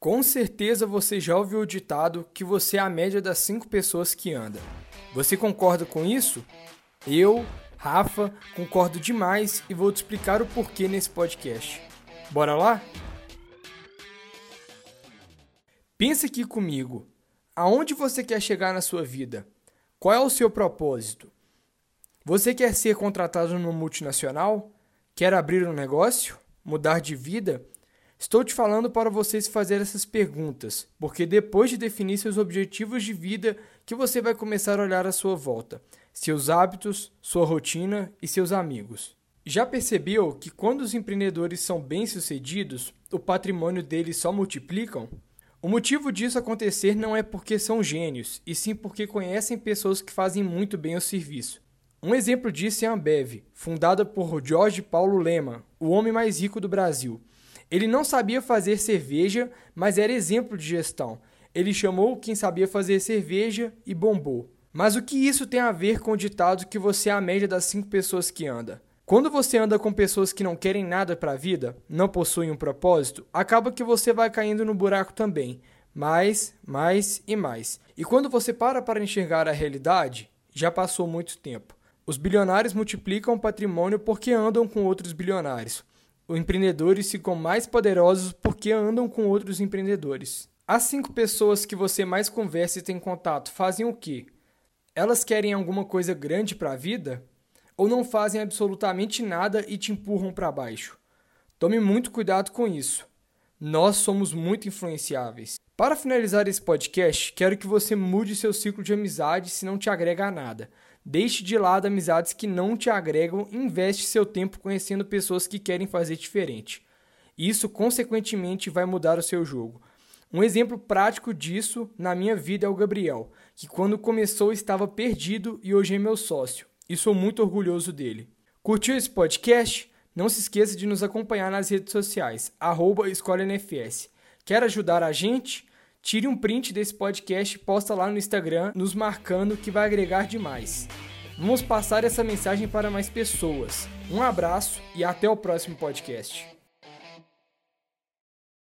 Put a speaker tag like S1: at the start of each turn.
S1: Com certeza você já ouviu o ditado que você é a média das cinco pessoas que anda. Você concorda com isso? Eu, Rafa, concordo demais e vou te explicar o porquê nesse podcast. Bora lá? Pensa aqui comigo. Aonde você quer chegar na sua vida? Qual é o seu propósito? Você quer ser contratado numa multinacional? Quer abrir um negócio? Mudar de vida? Estou te falando para vocês fazer essas perguntas, porque depois de definir seus objetivos de vida, que você vai começar a olhar à sua volta, seus hábitos, sua rotina e seus amigos. Já percebeu que quando os empreendedores são bem-sucedidos, o patrimônio deles só multiplicam? O motivo disso acontecer não é porque são gênios, e sim porque conhecem pessoas que fazem muito bem o serviço. Um exemplo disso é a Ambev, fundada por Jorge Paulo Lema, o homem mais rico do Brasil. Ele não sabia fazer cerveja, mas era exemplo de gestão. Ele chamou quem sabia fazer cerveja e bombou. Mas o que isso tem a ver com o ditado que você é a média das cinco pessoas que anda? Quando você anda com pessoas que não querem nada para a vida, não possuem um propósito, acaba que você vai caindo no buraco também. Mais, mais e mais. E quando você para para enxergar a realidade, já passou muito tempo. Os bilionários multiplicam o patrimônio porque andam com outros bilionários. Os empreendedores ficam mais poderosos porque andam com outros empreendedores. As cinco pessoas que você mais conversa e tem contato fazem o quê? Elas querem alguma coisa grande para a vida? Ou não fazem absolutamente nada e te empurram para baixo? Tome muito cuidado com isso. Nós somos muito influenciáveis. Para finalizar esse podcast, quero que você mude seu ciclo de amizade se não te agrega a nada. Deixe de lado amizades que não te agregam e investe seu tempo conhecendo pessoas que querem fazer diferente. Isso, consequentemente, vai mudar o seu jogo. Um exemplo prático disso na minha vida é o Gabriel, que quando começou estava perdido e hoje é meu sócio. E sou muito orgulhoso dele. Curtiu esse podcast? Não se esqueça de nos acompanhar nas redes sociais, arroba EscolaNFS. Quer ajudar a gente? Tire um print desse podcast e posta lá no Instagram, nos marcando que vai agregar demais. Vamos passar essa mensagem para mais pessoas. Um abraço e até o próximo podcast.